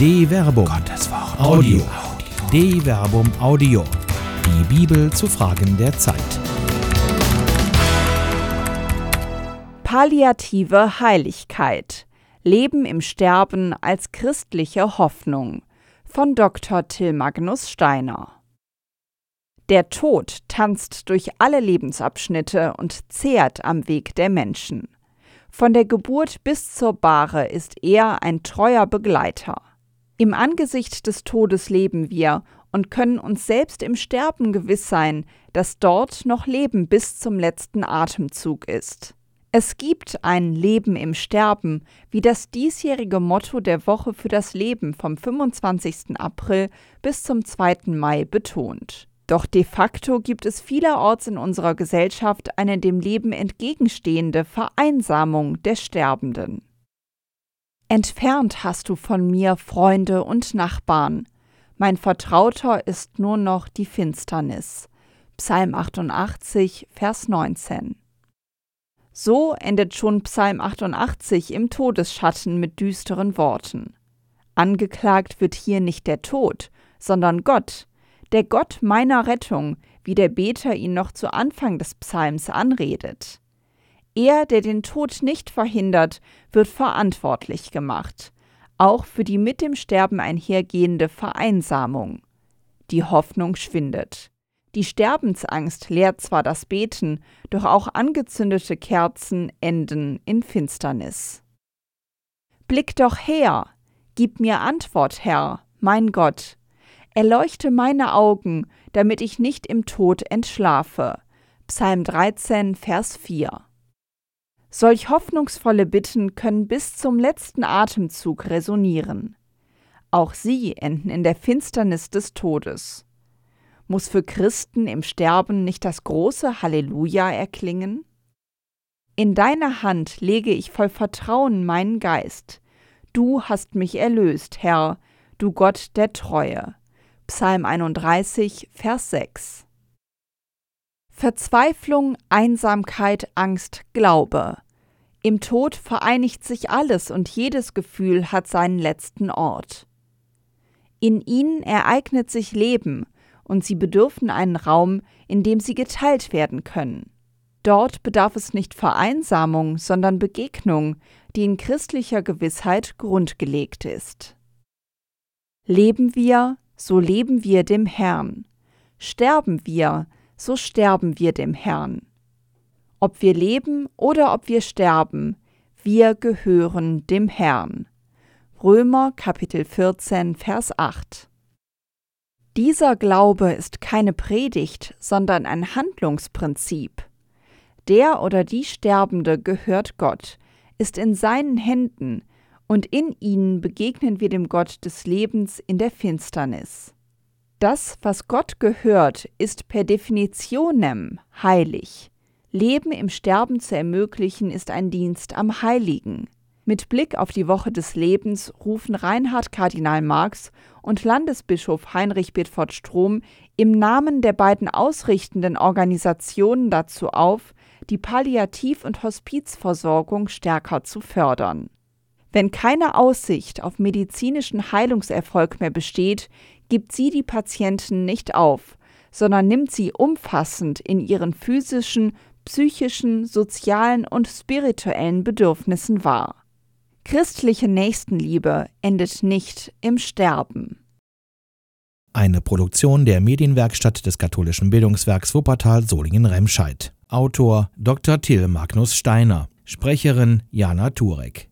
De Verbum. Gottes Wort. Audio. De Verbum Audio. Die Bibel zu Fragen der Zeit. Palliative Heiligkeit. Leben im Sterben als christliche Hoffnung. Von Dr. Till Magnus Steiner. Der Tod tanzt durch alle Lebensabschnitte und zehrt am Weg der Menschen. Von der Geburt bis zur Bahre ist er ein treuer Begleiter. Im Angesicht des Todes leben wir und können uns selbst im Sterben gewiss sein, dass dort noch Leben bis zum letzten Atemzug ist. Es gibt ein Leben im Sterben, wie das diesjährige Motto der Woche für das Leben vom 25. April bis zum 2. Mai betont. Doch de facto gibt es vielerorts in unserer Gesellschaft eine dem Leben entgegenstehende Vereinsamung der Sterbenden. Entfernt hast du von mir Freunde und Nachbarn. Mein Vertrauter ist nur noch die Finsternis. Psalm 88, Vers 19. So endet schon Psalm 88 im Todesschatten mit düsteren Worten. Angeklagt wird hier nicht der Tod, sondern Gott, der Gott meiner Rettung, wie der Beter ihn noch zu Anfang des Psalms anredet. Er, der den Tod nicht verhindert, wird verantwortlich gemacht, auch für die mit dem Sterben einhergehende Vereinsamung. Die Hoffnung schwindet. Die Sterbensangst lehrt zwar das Beten, doch auch angezündete Kerzen enden in Finsternis. Blick doch her, gib mir Antwort, Herr, mein Gott. Erleuchte meine Augen, damit ich nicht im Tod entschlafe. Psalm 13, Vers 4. Solch hoffnungsvolle Bitten können bis zum letzten Atemzug resonieren. Auch sie enden in der Finsternis des Todes. Muss für Christen im Sterben nicht das große Halleluja erklingen? In deiner Hand lege ich voll Vertrauen meinen Geist. Du hast mich erlöst, Herr, du Gott der Treue. Psalm 31, Vers 6. Verzweiflung, Einsamkeit, Angst, Glaube. Im Tod vereinigt sich alles und jedes Gefühl hat seinen letzten Ort. In ihnen ereignet sich Leben, und sie bedürfen einen Raum, in dem sie geteilt werden können. Dort bedarf es nicht Vereinsamung, sondern Begegnung, die in christlicher Gewissheit grundgelegt ist. Leben wir, so leben wir dem Herrn. Sterben wir, so sterben wir dem Herrn. Ob wir leben oder ob wir sterben, wir gehören dem Herrn. Römer Kapitel 14, Vers 8. Dieser Glaube ist keine Predigt, sondern ein Handlungsprinzip. Der oder die Sterbende gehört Gott, ist in seinen Händen, und in ihnen begegnen wir dem Gott des Lebens in der Finsternis. Das, was Gott gehört, ist per definitionem heilig. Leben im Sterben zu ermöglichen, ist ein Dienst am Heiligen. Mit Blick auf die Woche des Lebens rufen Reinhard Kardinal Marx und Landesbischof Heinrich Bedford Strom im Namen der beiden ausrichtenden Organisationen dazu auf, die Palliativ- und Hospizversorgung stärker zu fördern. Wenn keine Aussicht auf medizinischen Heilungserfolg mehr besteht, gibt sie die Patienten nicht auf, sondern nimmt sie umfassend in ihren physischen, psychischen, sozialen und spirituellen Bedürfnissen wahr. Christliche Nächstenliebe endet nicht im Sterben. Eine Produktion der Medienwerkstatt des katholischen Bildungswerks Wuppertal Solingen-Remscheid. Autor Dr. Till Magnus Steiner. Sprecherin Jana Turek.